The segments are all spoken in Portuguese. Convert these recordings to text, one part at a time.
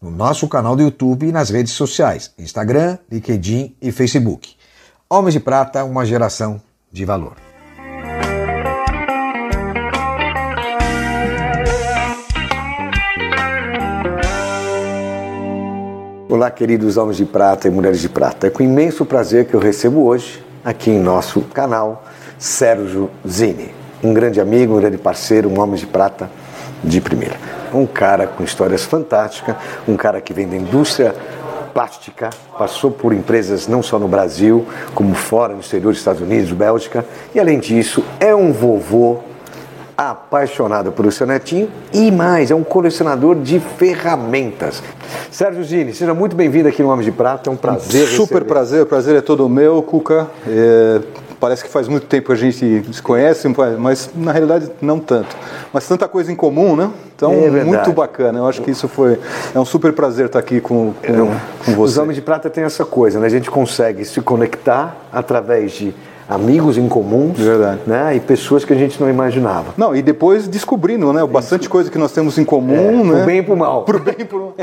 no nosso canal do YouTube e nas redes sociais, Instagram, LinkedIn e Facebook. Homens de Prata, uma geração de valor. Olá, queridos homens de prata e mulheres de prata. É com imenso prazer que eu recebo hoje, aqui em nosso canal, Sérgio Zini. Um grande amigo, um grande parceiro, um homem de prata de primeira. Um cara com histórias fantásticas, um cara que vem da indústria plástica, passou por empresas não só no Brasil, como fora, no exterior dos Estados Unidos, Bélgica, e além disso, é um vovô apaixonado pelo seu netinho e mais, é um colecionador de ferramentas. Sérgio Gini, seja muito bem-vindo aqui no Homem de Prata, é um prazer. Um super receber. prazer, o prazer é todo meu, Cuca. É, parece que faz muito tempo que a gente se conhece, mas na realidade não tanto. Mas tanta coisa em comum, né? Então, É muito bacana. Eu acho que isso foi. É um super prazer estar aqui com, com, com Os você. Homens de Prata têm essa coisa, né? A gente consegue se conectar através de amigos em comuns Verdade. né? e pessoas que a gente não imaginava. Não, e depois descobrindo, né? Bastante coisa que nós temos em comum, né? Pro bem e pro mal. Pro bem e pro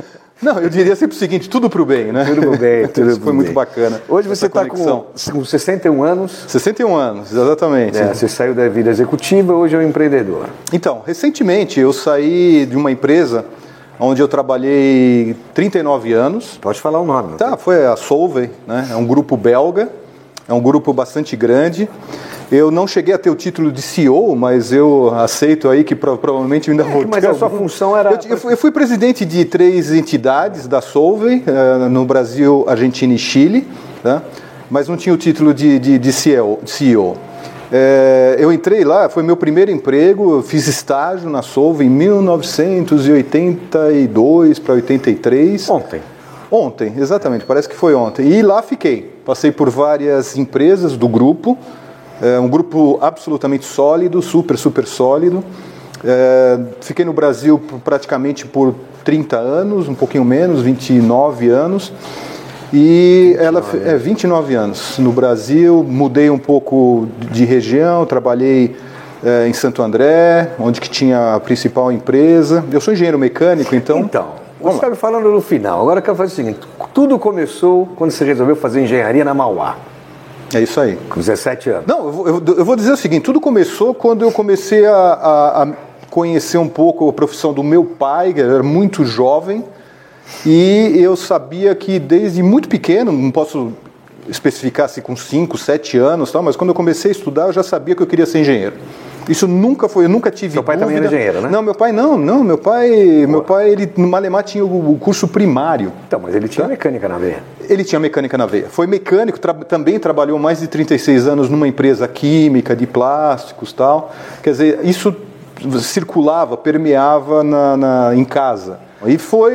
Não, eu diria sempre o seguinte: tudo pro bem, né? Tudo pro bem, tudo Isso pro foi muito bem. bacana. Hoje você está com, com 61 anos, 61 anos, exatamente. né? você saiu da vida executiva, hoje é um empreendedor. Então, recentemente eu saí de uma empresa onde eu trabalhei 39 anos. Pode falar o nome. Tá, foi a Solvay, né? É um grupo belga, é um grupo bastante grande. Eu não cheguei a ter o título de CEO, mas eu aceito aí que pro- provavelmente ainda vou mas ter a sua função era- Eu, eu fui, eu fui presidente de três entidades da Solvay, eh, no Brasil, Argentina e Chile, tá? mas não tinha o título de, de, de CEO. CEO. Eh, eu entrei lá, foi meu primeiro emprego, fiz estágio na Solvay em 1982 para 83. Ontem. Ontem, exatamente, parece que foi ontem. E lá fiquei. Passei por várias empresas do grupo, é um grupo absolutamente sólido, super, super sólido. É, fiquei no Brasil praticamente por 30 anos, um pouquinho menos, 29 anos. E ela fe- é 29 anos no Brasil, mudei um pouco de região, trabalhei é, em Santo André, onde que tinha a principal empresa. Eu sou engenheiro mecânico, então. Então, você está me falando no final. Agora eu quero fazer o seguinte: tudo começou quando você resolveu fazer engenharia na Mauá, É isso aí. com 17 anos. Não, eu vou, eu vou dizer o seguinte: tudo começou quando eu comecei a, a- a conhecer um pouco a profissão do meu pai, que era muito jovem, e eu sabia que desde muito pequeno, não posso especificar se com 5, 7 anos, tal, mas quando eu comecei a estudar, eu já sabia que eu queria ser engenheiro. Isso nunca foi, eu nunca tive Seu pai também dúvida. era engenheiro, né? Não, meu pai não, não, meu pai, meu pai, ele no Malemar tinha o, o curso primário. Então, mas ele tinha mecânica na veia. Ele tinha mecânica na veia. Foi mecânico, tra- também trabalhou mais de 36 anos numa empresa química, de plásticos tal. Quer dizer, isso circulava, permeava na, na- em casa. E foi,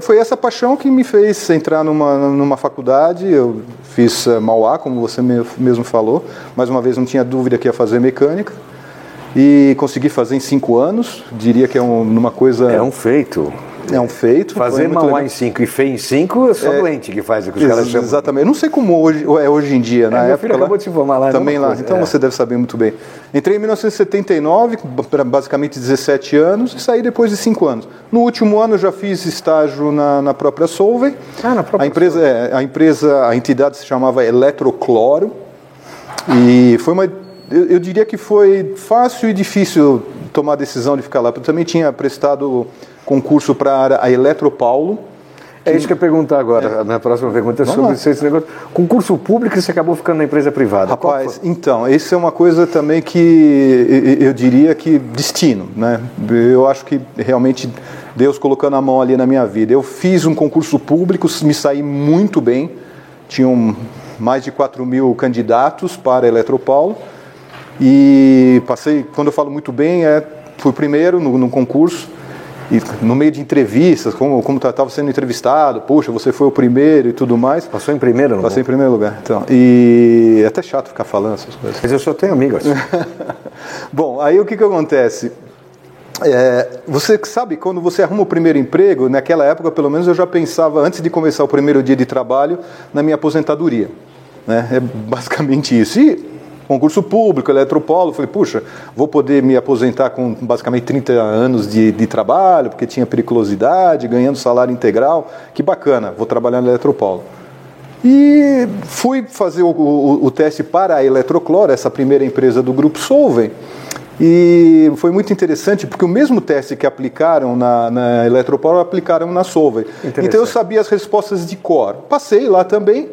foi essa paixão que me fez entrar numa, numa faculdade. Eu fiz eh, Mauá, como você me- mesmo falou. Mais uma vez, não tinha dúvida que ia fazer mecânica. E consegui fazer em cinco anos. Diria que é um, uma coisa. É um feito. é um feito. Fazer Mauá em 5 e feio em 5 é só doente que faz o que os caras Ex- chamam. Exatamente. Eu não sei como hoje, é hoje em dia. Na meu época filho lá, acabou de se formar lá, é Também mesma lá. coisa, Então é. você deve saber muito bem. Entrei em 1979, para basicamente 17 anos, e saí depois de 5 anos. No último ano eu já fiz estágio na, na própria Solvay. Ah, na própria a empresa, é, a empresa, a entidade se chamava Eletrocloro. E foi uma. Eu, eu diria que foi fácil e difícil tomar a decisão de ficar lá. Eu também tinha prestado concurso para a Eletropaulo. É isso que eu ia perguntar agora. A minha próxima pergunta é Vamos sobre lá. esse negócio. Concurso público e você acabou ficando na empresa privada. Rapaz, então, isso é uma coisa também que eu diria que destino, né? Eu acho que realmente Deus colocando a mão ali na minha vida. Eu fiz um concurso público, me saí muito bem, tinham mais de 4 mil candidatos para a Eletropaulo e passei, quando eu falo muito bem, é, fui primeiro no, no concurso e no meio de entrevistas, como como estava sendo entrevistado, puxa, você foi o primeiro e tudo mais. Passou em primeiro, não? Passei em primeiro lugar. Então, e é até chato ficar falando essas coisas. Mas eu só tenho amigos. Bom, aí o que, que acontece? É, você sabe, quando você arruma o primeiro emprego, naquela época, pelo menos, eu já pensava, antes de começar o primeiro dia de trabalho, na minha aposentadoria. Né? É basicamente isso. E concurso público, eletropolo, falei, puxa, vou poder me aposentar com basicamente 30 anos de, de trabalho, porque tinha periculosidade, ganhando salário integral, que bacana, vou trabalhar no eletropolo. E fui fazer o, o, o teste para a Eletrocloro, essa primeira empresa do Grupo Solvay, e foi muito interessante porque o mesmo teste que aplicaram na, na Eletropolo aplicaram na Solvay. Então eu sabia as respostas de cor. Passei lá também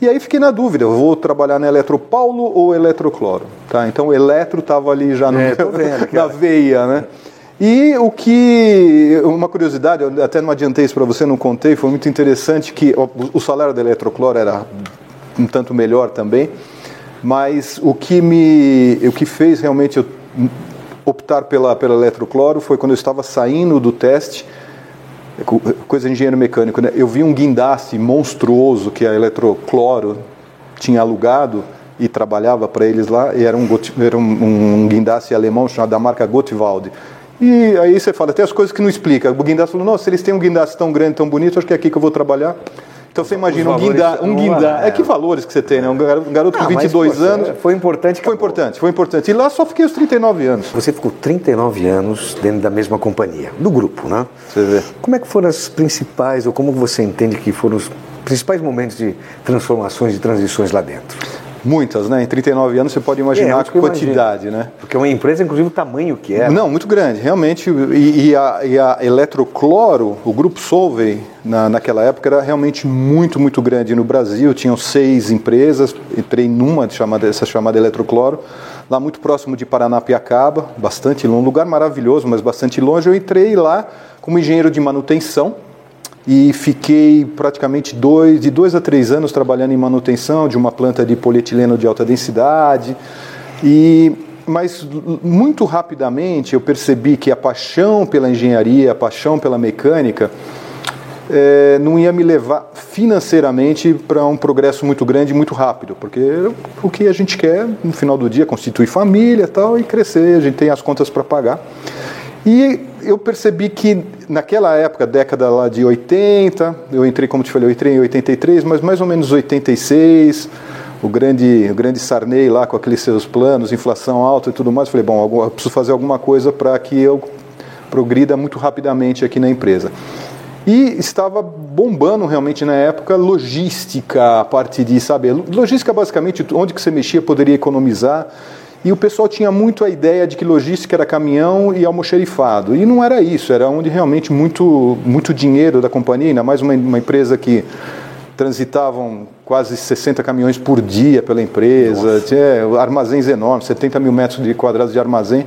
e aí fiquei na dúvida, vou trabalhar na Eletropaulo ou Eletrocloro? Tá? Então o eletro estava ali já no, É, tô vendo, na veia, né? E o que, uma curiosidade, eu até não adiantei isso para você, não contei, foi muito interessante que o, salário da Eletrocloro era um tanto melhor também, mas o que me, o que fez realmente eu optar pela, pela Eletrocloro foi quando eu estava saindo do teste, coisa de engenheiro mecânico, né? Eu vi um guindaste monstruoso que a Eletrocloro tinha alugado e trabalhava para eles lá, e era um, era um, guindaste alemão chamado da marca Gottwald. E aí você fala, tem as coisas que não explica. O guindaste falou, se eles têm um guindaste tão grande, tão bonito, acho que é aqui que eu vou trabalhar. Então você imagina um guindaste, um guindaste, é. é que valores que você tem, né? Um gar- garoto com Ah, mas, 22 poxa, anos. Foi importante. Foi acabou. importante, foi importante. E lá só fiquei os 39 anos. Você ficou 39 anos dentro da mesma companhia, do grupo, né? Você vê. Como é que foram as principais, ou como você entende que foram os principais momentos de transformações e transições lá dentro? Muitas, né? Em 39 anos você pode É, imaginar acho que a quantidade, né? Porque uma empresa, inclusive, o tamanho que era. Não, muito grande, realmente. E, e a, e a Eletrocloro, o grupo Solvay, na, naquela época, era realmente muito, muito grande no Brasil. Tinham seis empresas, entrei numa chamada, essa chamada Eletrocloro, lá muito próximo de Paranapiacaba, bastante longe, um lugar maravilhoso, mas bastante longe. Eu entrei lá como engenheiro de manutenção e fiquei praticamente dois, de dois a três anos trabalhando em manutenção de uma planta de polietileno de alta densidade. E, mas muito rapidamente eu percebi que a paixão pela engenharia, a paixão pela mecânica, eh, não ia me levar financeiramente para um progresso muito grande muito rápido, porque o que a gente quer no final do dia é constituir família tal e crescer, a gente tem as contas para pagar. E eu percebi que naquela época, década lá de 80, eu entrei, como te falei, eu entrei em 83, mas mais ou menos 86, o grande, o grande Sarney lá com aqueles seus planos, inflação alta e tudo mais, falei, bom, eu preciso fazer alguma coisa para que eu progrida muito rapidamente aqui na empresa. E estava bombando realmente na época logística, a parte de, sabe, logística basicamente onde que você mexia poderia economizar. E o pessoal tinha muito a ideia de que logística era caminhão e almoxerifado. E não era isso, era onde realmente muito, muito dinheiro da companhia, ainda mais uma, uma empresa que transitavam quase 60 caminhões por dia pela empresa, tinha armazéns enormes, 70 mil metros de quadrados de armazém.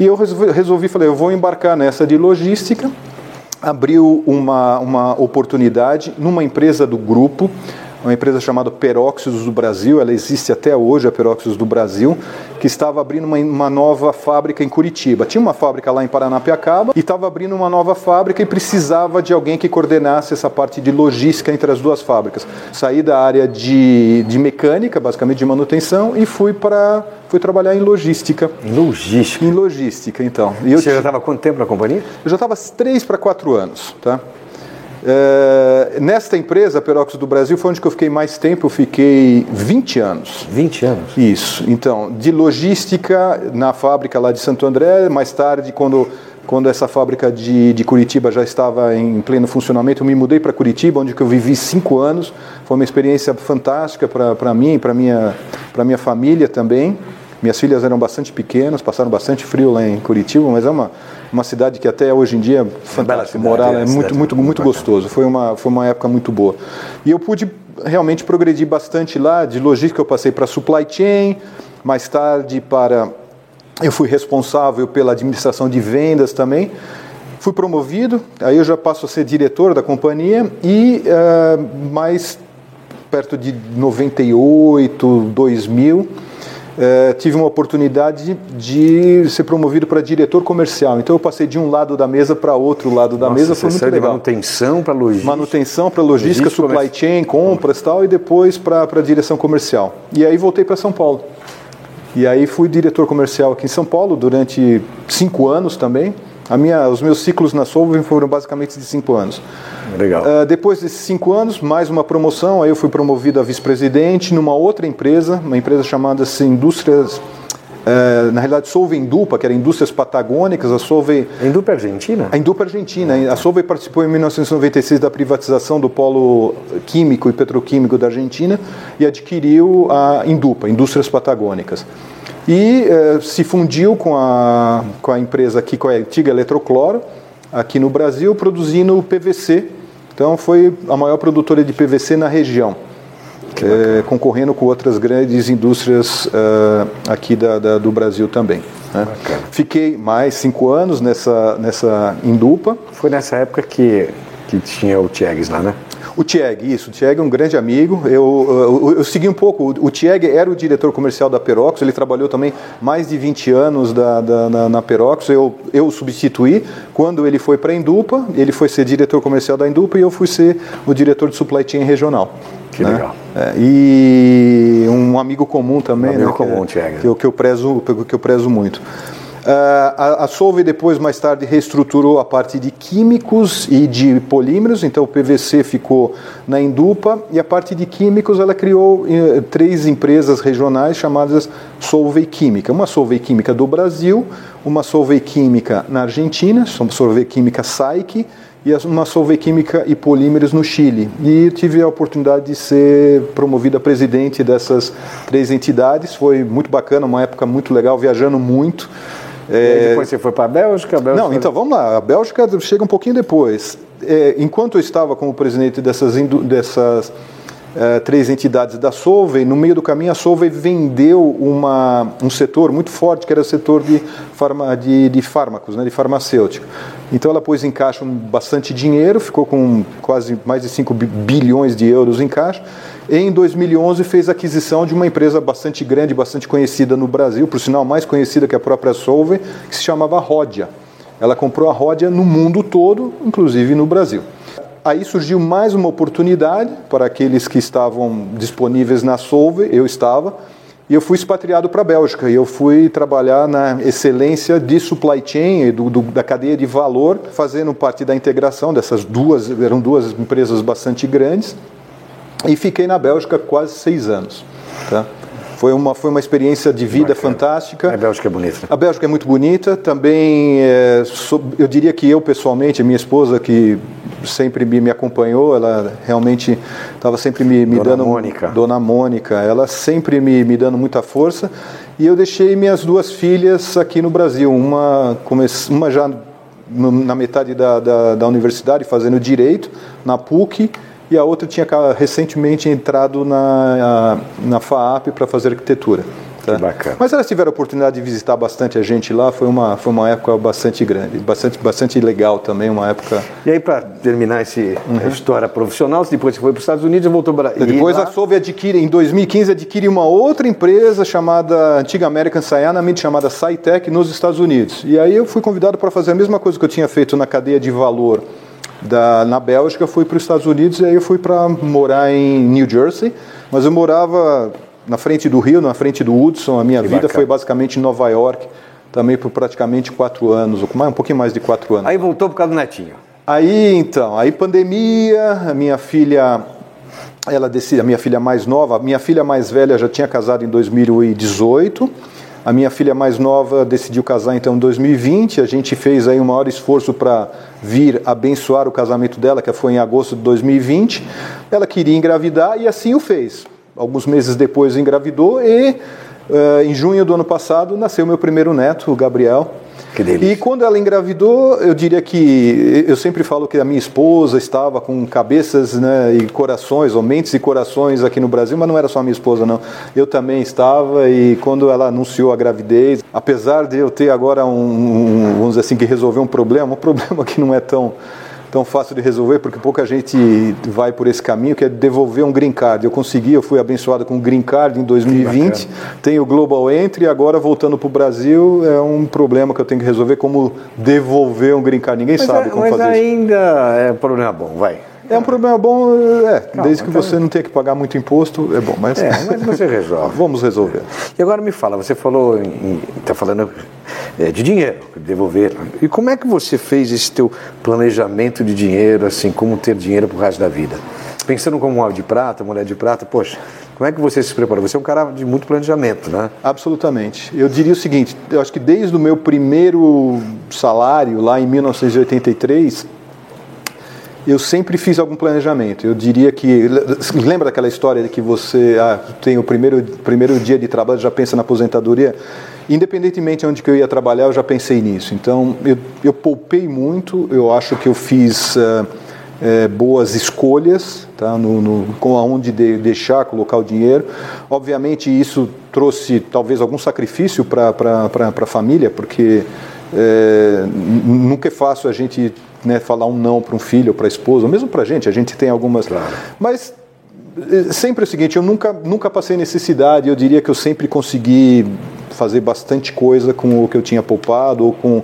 E eu resolvi, resolvi, falei, eu vou embarcar nessa de logística, abriu uma, uma oportunidade numa empresa do grupo, uma empresa chamada Peróxidos do Brasil, ela existe até hoje, a Peróxidos do Brasil, que estava abrindo uma, uma nova fábrica em Curitiba. Tinha uma fábrica lá em Paranapiacaba e estava abrindo uma nova fábrica e precisava de alguém que coordenasse essa parte de logística entre as duas fábricas. Saí da área de, de mecânica, basicamente de manutenção, e fui para fui trabalhar em logística. Logística. Em logística, então. E eu Você já estava quanto tempo na companhia? eu já estava três para quatro anos, tá? É, nesta empresa, Peróxido do Brasil, foi onde eu fiquei mais tempo, eu fiquei 20 anos. 20 anos. Isso, então, de logística na fábrica lá de Santo André, mais tarde, quando, quando essa fábrica de, de Curitiba já estava em pleno funcionamento, eu me mudei para Curitiba, onde eu vivi cinco anos, foi uma experiência fantástica para mim, para minha, para minha família também. Minhas filhas eram bastante pequenas, passaram bastante frio lá em Curitiba, mas é uma, uma cidade que até hoje em dia é fantástica. Morar é, é muito, muito, muito bacana. gostoso. Foi uma, foi uma época muito boa. E eu pude realmente progredir bastante lá. De logística eu passei para supply chain, mais tarde para eu fui responsável pela administração de vendas também. Fui promovido, aí eu já passo a ser diretor da companhia e eh, mais perto de 98, 2000, é, tive uma oportunidade de ser promovido para diretor comercial. Então eu passei de um lado da mesa para outro lado da Nossa, mesa, foi muito legal. manutenção para logística. Manutenção para logística, Logística, supply chain, compras e tal, e depois para a direção comercial. E aí voltei para São Paulo. E aí fui diretor comercial aqui em São Paulo durante cinco anos também. A minha, os meus ciclos na Solvay foram basicamente de cinco anos. Legal. Uh, depois desses cinco anos, mais uma promoção, aí eu fui promovido a vice-presidente numa outra empresa, uma empresa chamada assim, Indústrias, uh, na realidade Solvay Indupa, que era Indústrias Patagônicas, a Solvay... Indupa é Argentina? A Indupa Argentina. A Solvay participou em 1996 da privatização do polo químico e petroquímico da Argentina e adquiriu a Indupa, Indústrias Patagônicas e eh, se fundiu com a, com a empresa aqui, com a antiga Eletrocloro, aqui no Brasil, produzindo PVC. Então foi a maior produtora de PVC na região, eh, concorrendo com outras grandes indústrias eh, aqui da, da, do Brasil também. Né? Fiquei mais cinco anos nessa, nessa Indupa. Foi nessa época que, que tinha o Tiegues lá, né? O Tieg, isso. O Tieg é um grande amigo. Eu, eu, eu, segui um pouco. O Tieg era o diretor comercial da Perox. Ele trabalhou também mais de 20 anos da, da na, na, Perox. Eu, eu substituí. Quando ele foi para a Indupa, ele foi ser diretor comercial da Indupa e eu fui ser o diretor de supply chain regional. Que né? legal. É, e um amigo comum também, um amigo né, comum, que, Tieg. que, eu, que, eu prezo, que eu prezo muito. Uh, a, a depois, mais tarde, reestruturou a parte de químicos e de polímeros, então o PVC ficou na Indupa, e a parte de químicos ela criou uh, três empresas regionais chamadas Solvay Química. Uma Solvay Química do Brasil, uma Solvay Química na Argentina, Solvay Química SAIC, e uma Solvay Química e Polímeros no Chile. E tive a oportunidade de ser promovido a presidente dessas três entidades, foi muito bacana, uma época muito legal, viajando muito. É... depois você foi para a Bélgica, Bélgica? Não, então vamos lá. A Bélgica chega um pouquinho depois. É, enquanto eu estava como presidente dessas, dessas é, três entidades da Solvay, no meio do caminho a Solvay vendeu uma, um setor muito forte, que era o setor de, farma, de, de fármacos, né, de farmacêutico. Então ela pôs em caixa bastante dinheiro, ficou com quase mais de 5 bilhões de euros em caixa. Em 2011 fez aquisição de uma empresa bastante grande, bastante conhecida no Brasil, por sinal mais conhecida que a própria Solvay, que se chamava Rodia. Ela comprou a Rodia no mundo todo, inclusive no Brasil. Aí surgiu mais uma oportunidade para aqueles que estavam disponíveis na Solvay, eu estava, e eu fui expatriado para a Bélgica. E eu fui trabalhar na excelência de supply chain, do, do, da cadeia de valor, fazendo parte da integração dessas duas, eram duas empresas bastante grandes. E fiquei na Bélgica quase seis anos. Tá? Foi uma, foi uma experiência de vida Bacana. fantástica. A Bélgica é bonita. A Bélgica é muito bonita. Também, é, eu diria que eu pessoalmente, minha esposa que sempre me, me acompanhou, ela realmente estava sempre me, me Dona dando... Mônica. Dona Mônica. Ela sempre me, me dando muita força. E eu deixei minhas duas filhas aqui no Brasil. Uma, uma já na metade da, da, da universidade, fazendo Direito, na PUC, e a outra tinha recentemente entrado na, na FAAP para fazer arquitetura. Tá? Bacana. Mas elas tiveram a oportunidade de visitar bastante a gente lá, foi uma, foi uma época bastante grande, bastante, bastante legal também, uma época... E aí, para terminar essa uhum. história profissional, depois você foi para os Estados Unidos e voltou para... Depois lá... a Solvay adquire, em 2015, adquire uma outra empresa chamada, antiga American Cyanamid, chamada Cytec, nos Estados Unidos. E aí eu fui convidado para fazer a mesma coisa que eu tinha feito na cadeia de valor da, na Bélgica, fui para os Estados Unidos e aí eu fui para morar em New Jersey, mas eu morava na frente do Rio, na frente do Hudson, a minha que vida bacana. foi basicamente em Nova York, também por praticamente quatro anos, ou um pouquinho mais de quatro anos. Aí voltou por causa do netinho. Aí então, aí pandemia, a minha filha, ela decide, a minha filha mais nova, a minha filha mais velha já tinha casado em 2018. A minha filha mais nova decidiu casar então em 2020. A gente fez aí um maior esforço para vir abençoar o casamento dela, que foi em agosto de 2020. Ela queria engravidar e assim o fez. Alguns meses depois engravidou e uh, em junho do ano passado nasceu meu primeiro neto, o Gabriel. Que delícia. E quando ela engravidou, eu diria que eu sempre falo que a minha esposa estava com cabeças né, e corações, ou mentes e corações aqui no Brasil, mas não era só a minha esposa, não. Eu também estava e quando ela anunciou a gravidez, apesar de eu ter agora um, um vamos dizer assim, que resolver um problema, um problema que não é tão tão fácil de resolver, porque pouca gente vai por esse caminho, que é devolver um green card. Eu consegui, eu fui abençoado com um green card em 2020, tenho o Global Entry, agora voltando para o Brasil, é um problema que eu tenho que resolver, como devolver um green card. Ninguém mas sabe como mas fazer isso. ainda é um problema bom, vai. É um problema bom, é, Calma, desde que então- você não tenha que pagar muito imposto, é bom, mas, É, mas você resolve. vamos resolver. E agora me fala, você falou, está falando é, de dinheiro, devolver. E como é que você fez esse teu planejamento de dinheiro, assim, como ter dinheiro pro resto da vida? Pensando como um homem de prata, mulher de prata, poxa, como é que você se preparou? Você é um cara de muito planejamento, né? Absolutamente. Eu diria o seguinte, eu acho que desde o meu primeiro salário, lá em 1983, eu sempre fiz algum planejamento. Eu diria que. Lembra daquela história de que você ah, tem o primeiro, primeiro dia de trabalho já pensa na aposentadoria? Independentemente de onde que eu ia trabalhar, eu já pensei nisso. Então, eu, eu poupei muito, eu acho que eu fiz. eh, boas escolhas, tá? no, no, com aonde de, deixar, colocar o dinheiro. Obviamente, isso trouxe talvez algum sacrifício para a família, porque é, nunca é fácil a gente né, falar um não para um filho ou para a esposa, ou mesmo para a gente, a gente tem algumas. Mas eh, sempre é o seguinte, eu nunca, nunca passei necessidade, eu diria que eu sempre consegui fazer bastante coisa com o que eu tinha poupado ou com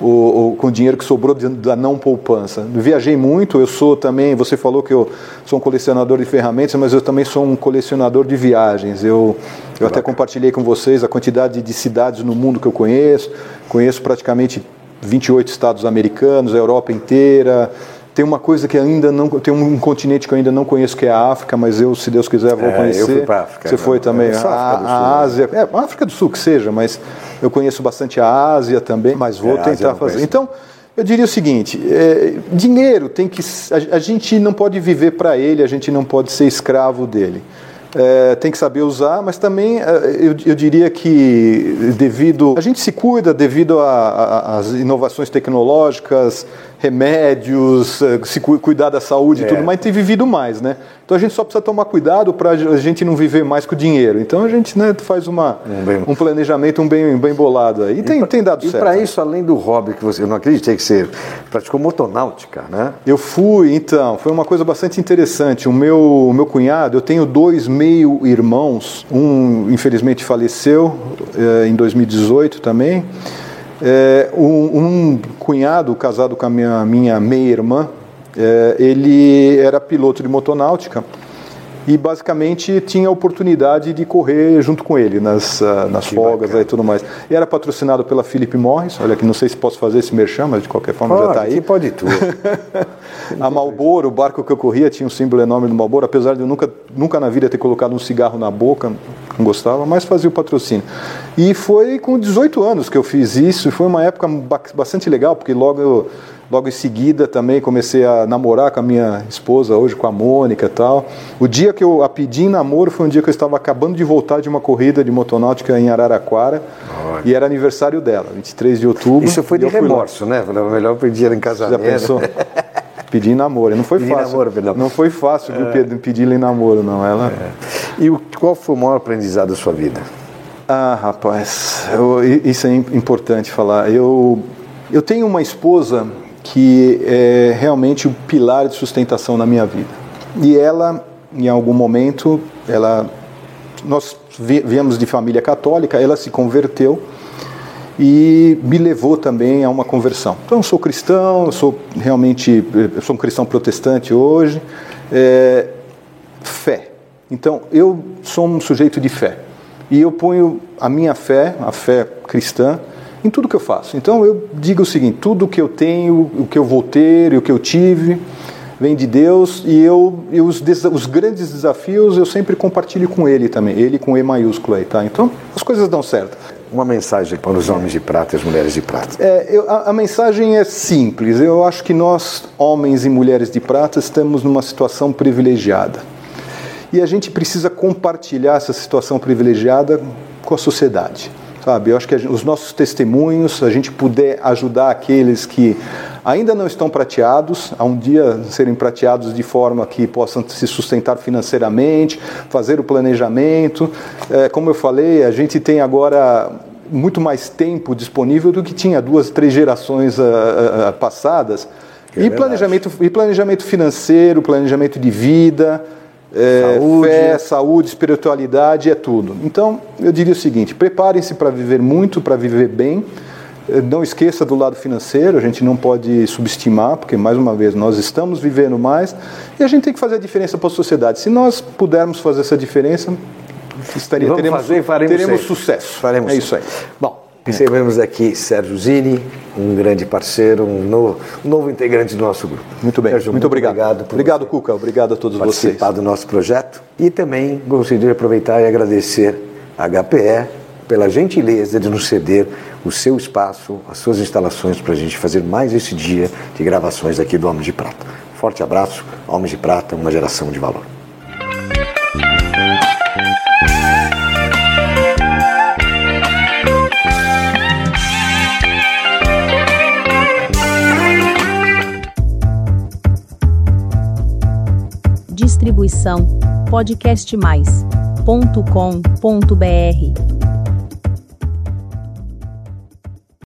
o, com o dinheiro que sobrou da não poupança. Viajei muito, eu sou também, você falou que eu sou um colecionador de ferramentas, mas eu também sou um colecionador de viagens. Eu, eu até compartilhei com vocês a quantidade de cidades no mundo que eu conheço, conheço praticamente 28 estados americanos, a Europa inteira. Tem uma coisa que ainda não. Tem um continente que eu ainda não conheço, que é a África, mas eu, se Deus quiser, vou É, eu conhecer. fui pra África, Você né? foi também. Eu sou a, a né? Ásia. É, a África do Sul que seja, mas eu conheço bastante a Ásia também, mas vou É, eu tentar fazer. Então, eu diria o seguinte: é, dinheiro tem que. A, a gente não pode viver para ele, a gente não pode ser escravo dele. É, tem que saber usar, mas também é, eu, eu diria que devido a gente se cuida devido às inovações tecnológicas, remédios, é, se cu- cuidar da saúde e É. tudo mais, tem vivido mais, né? Então a gente só precisa tomar cuidado para a gente não viver mais com o dinheiro. Então a gente né, faz uma, Um bem- um planejamento um bem, bem bolado aí. E tem, tem dado E certo. para isso, além do hobby que você, eu não acreditei que você praticou motonáutica, né? Eu fui, então, foi uma coisa bastante interessante. O meu, o meu cunhado, eu tenho dois meio-irmãos, um infelizmente faleceu eh, em 2018 também. Eh, um, um cunhado casado com a minha, minha meia-irmã, eh, ele era piloto de motonáutica e basicamente tinha a oportunidade de correr junto com ele nas, ah, nas folgas e tudo mais. E era patrocinado pela Philip Morris, olha que não sei se posso fazer esse merchan, mas de qualquer forma já está aí. que pode tudo. A Marlboro, o barco que eu corria, tinha um símbolo enorme do Marlboro, apesar de eu nunca, nunca na vida ter colocado um cigarro na boca, não gostava, mas fazia o patrocínio. E foi com 18 anos que eu fiz isso, e foi uma época ba- bastante legal, porque logo, eu- logo em seguida também comecei a namorar com a minha esposa, hoje com a Mônica e tal. O dia que eu a pedi em namoro foi um dia que eu estava acabando de voltar de uma corrida de motonáutica em Araraquara, e era aniversário dela, 23 de outubro. Isso foi de remorso, né? Falei, melhor pedir em Já casamento. pensou? Pedir em namoro. Não foi Pedir fácil. namoro, perdão. Não foi fácil viu, Pedro, pedir em namoro, não. Ela. E o, qual foi o maior aprendizado da sua vida? Ah, rapaz, eu- isso é im- importante falar. Eu, eu tenho uma esposa que é realmente o pilar de sustentação na minha vida. E ela, em algum momento, ela, nós vi- viemos de família católica, ela se converteu e me levou também a uma conversão. Então, eu sou cristão, eu sou realmente, eu sou um cristão protestante hoje. É, fé. Então, eu sou um sujeito de fé. E eu ponho a minha fé, a fé cristã, em tudo que eu faço. Então, eu digo o seguinte: tudo que eu tenho, o que eu vou ter e o que eu tive, vem de Deus. E eu, e os, os grandes desafios eu sempre compartilho com Ele também. Ele com E maiúsculo aí, tá? Então, as coisas dão certo. Uma mensagem para os homens de prata e as mulheres de prata. É, eu- a, a mensagem é simples. Eu acho que nós, homens e mulheres de prata, estamos numa situação privilegiada. E a gente precisa compartilhar essa situação privilegiada com a sociedade. Sabe? Eu acho que os nossos testemunhos, a gente puder ajudar aqueles que ainda não estão prateados, a um dia serem prateados de forma que possam se sustentar financeiramente, fazer o planejamento. É, como eu falei, a gente tem agora muito mais tempo disponível do que tinha duas, três gerações ah, ah, ah, passadas. e, planejamento, e planejamento financeiro, planejamento de vida, é, saúde. fé, saúde, espiritualidade, é tudo. Então, eu diria o seguinte: preparem-se para viver muito, para viver bem. É, não esqueça do lado financeiro, a gente não pode subestimar, porque, mais uma vez, nós estamos vivendo mais e a gente tem que fazer a diferença para a sociedade. Se nós pudermos fazer essa diferença, estaria, teremos, fazer, teremos sucesso. Faremos é isso aí. Bom, recebemos aqui Sérgio Zini, um grande parceiro, um novo, um novo integrante do nosso grupo. Muito bem, Sérgio, muito, muito obrigado. Obrigado, obrigado Cuca, obrigado a todos vocês. Participar do nosso projeto e também gostaria de aproveitar e agradecer a HPE pela gentileza de nos ceder o seu espaço, as suas instalações para a gente fazer mais esse dia de gravações aqui do Homem de Prata. Forte abraço, Homem de Prata, uma geração de valor. Distribuição podcastmais.com.br